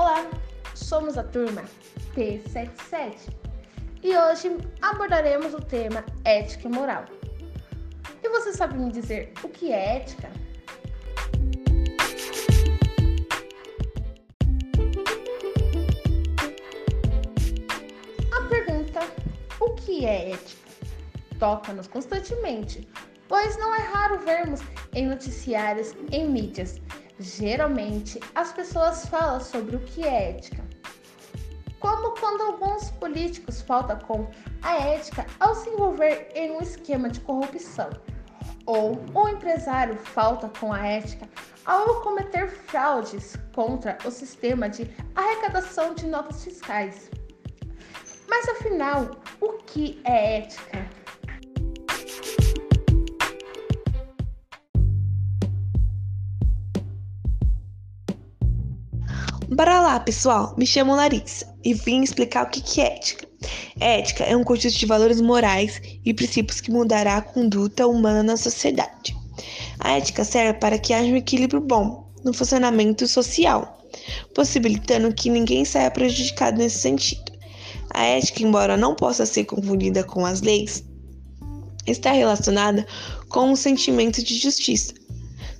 Olá, somos a turma P77 e hoje abordaremos o tema ética e moral. E você sabe me dizer o que é ética? A pergunta o que é ética toca-nos constantemente, pois não é raro vermos em noticiários, em mídias. Geralmente, as pessoas falam sobre o que é ética. Como quando alguns políticos faltam com a ética ao se envolver em um esquema de corrupção, ou o empresário falta com a ética ao cometer fraudes contra o sistema de arrecadação de notas fiscais. Mas afinal, o que é ética? Bora lá, pessoal! Me chamo Larissa e vim explicar o que é ética. Ética é um conjunto de valores morais e princípios que mudará a conduta humana na sociedade. A ética serve para que haja um equilíbrio bom no funcionamento social, possibilitando que ninguém saia prejudicado nesse sentido. A ética, embora não possa ser confundida com as leis, está relacionada com um sentimento de justiça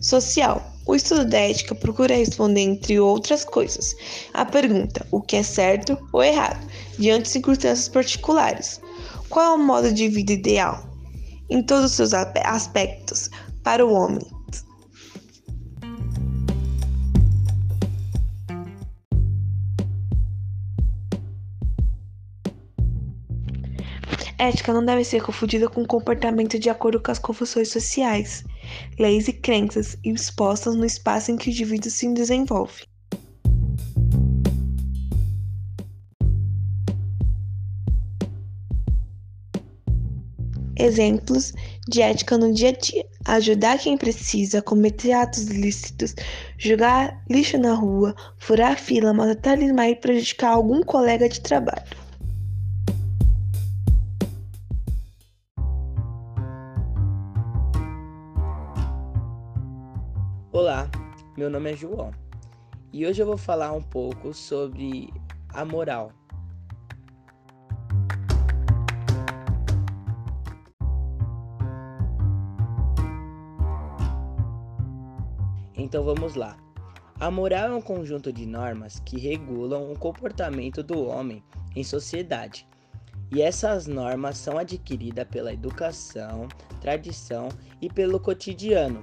social o estudo da ética procura responder, entre outras coisas, a pergunta: o que é certo ou errado, diante de circunstâncias particulares? Qual é o modo de vida ideal, em todos os seus aspectos, para o homem? Ética não deve ser confundida com comportamento de acordo com as confusões sociais, leis e crenças expostas no espaço em que o indivíduo se desenvolve. Exemplos de ética no dia a dia: ajudar quem precisa, cometer atos ilícitos, jogar lixo na rua, furar fila, maltratar e prejudicar algum colega de trabalho. Meu nome é João e hoje eu vou falar um pouco sobre a moral. Então vamos lá. A moral é um conjunto de normas que regulam o comportamento do homem em sociedade. E essas normas são adquiridas pela educação, tradição e pelo cotidiano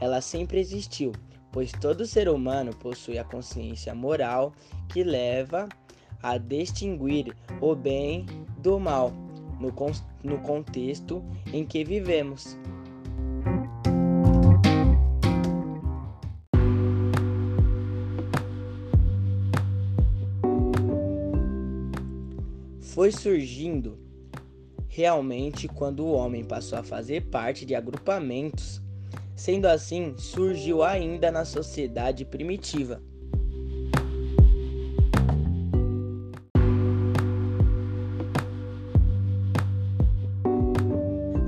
ela sempre existiu, pois todo ser humano possui a consciência moral que leva a distinguir o bem do mal no, con no contexto em que vivemos. Foi surgindo realmente quando o homem passou a fazer parte de agrupamentos Sendo assim, surgiu ainda na sociedade primitiva.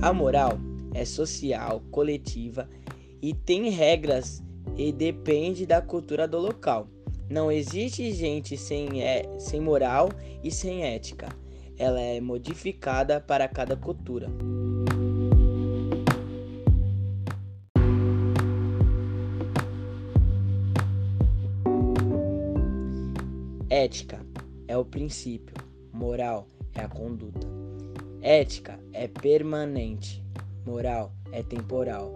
A moral é social, coletiva e tem regras e depende da cultura do local. Não existe gente sem, é, sem moral e sem ética. Ela é modificada para cada cultura. Ética é o princípio, moral é a conduta. Ética é permanente, moral é temporal.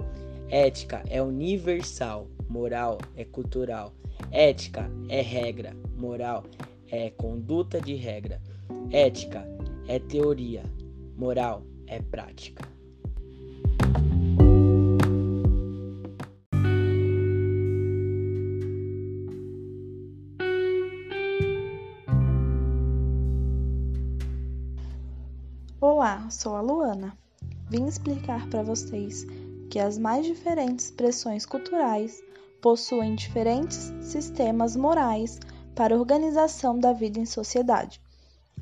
Ética é universal, moral é cultural. Ética é regra, moral é conduta de regra. Ética é teoria, moral é prática. Olá, sou a Luana. Vim explicar para vocês que as mais diferentes expressões culturais possuem diferentes sistemas morais para organização da vida em sociedade.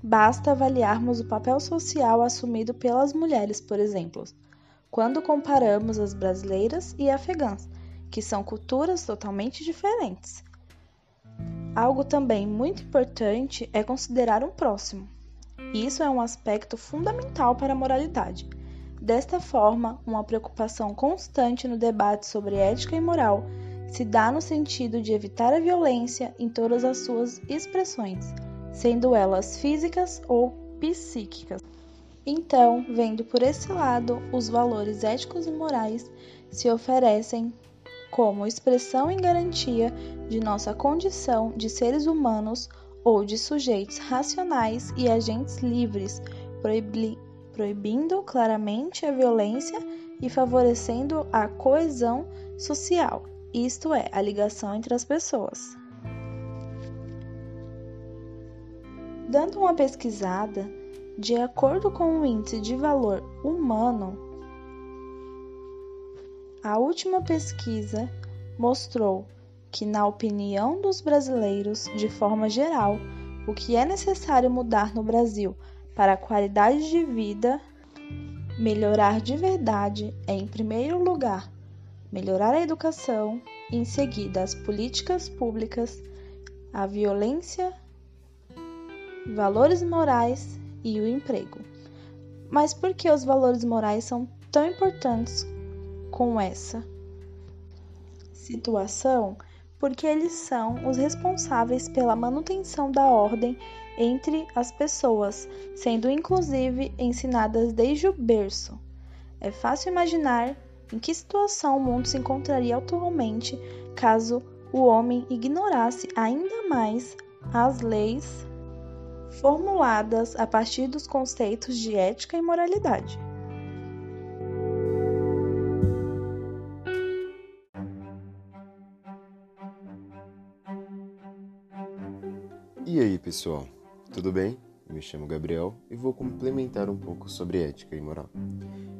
Basta avaliarmos o papel social assumido pelas mulheres, por exemplo, quando comparamos as brasileiras e afegãs, que são culturas totalmente diferentes. Algo também muito importante é considerar um próximo. Isso é um aspecto fundamental para a moralidade. Desta forma, uma preocupação constante no debate sobre ética e moral se dá no sentido de evitar a violência em todas as suas expressões, sendo elas físicas ou psíquicas. Então, vendo por esse lado, os valores éticos e morais se oferecem como expressão e garantia de nossa condição de seres humanos ou de sujeitos racionais e agentes livres, proibindo claramente a violência e favorecendo a coesão social, isto é, a ligação entre as pessoas. Dando uma pesquisada, de acordo com o Índice de Valor Humano, a última pesquisa mostrou que, na opinião dos brasileiros, de forma geral, o que é necessário mudar no Brasil para a qualidade de vida, melhorar de verdade é, em primeiro lugar, melhorar a educação, em seguida, as políticas públicas, a violência valores morais e o emprego. Mas por que os valores morais são tão importantes com essa situação? Porque eles são os responsáveis pela manutenção da ordem entre as pessoas, sendo inclusive ensinadas desde o berço. É fácil imaginar em que situação o mundo se encontraria atualmente caso o homem ignorasse ainda mais as leis formuladas a partir dos conceitos de ética e moralidade. E aí, pessoal? Tudo bem? Me chamo Gabriel e vou complementar um pouco sobre ética e moral.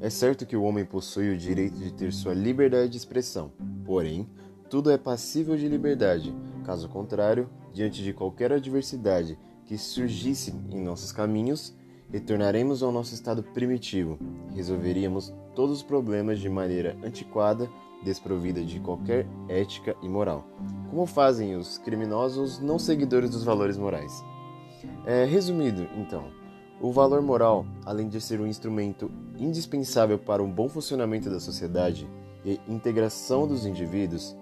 É certo que o homem possui o direito de ter sua liberdade de expressão, porém, tudo é passível de liberdade. Caso contrário, diante de qualquer adversidade que surgisse em nossos caminhos, retornaremos ao nosso estado primitivo resolveríamos todos os problemas de maneira antiquada, desprovida de qualquer ética e moral, como fazem os criminosos não seguidores dos valores morais. É, resumido, então, o valor moral, além de ser um instrumento indispensável para um bom funcionamento da sociedade e integração dos indivíduos,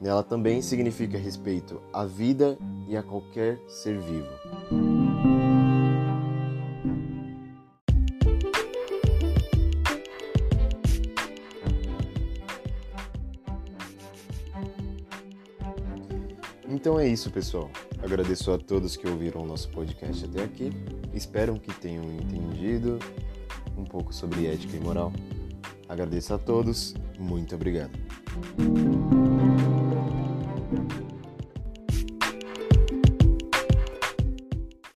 nela também significa respeito à vida e a qualquer ser vivo. Então é isso, pessoal. Agradeço a todos que ouviram o nosso podcast até aqui. Espero que tenham entendido um pouco sobre ética e moral. Agradeço a todos. Muito obrigado.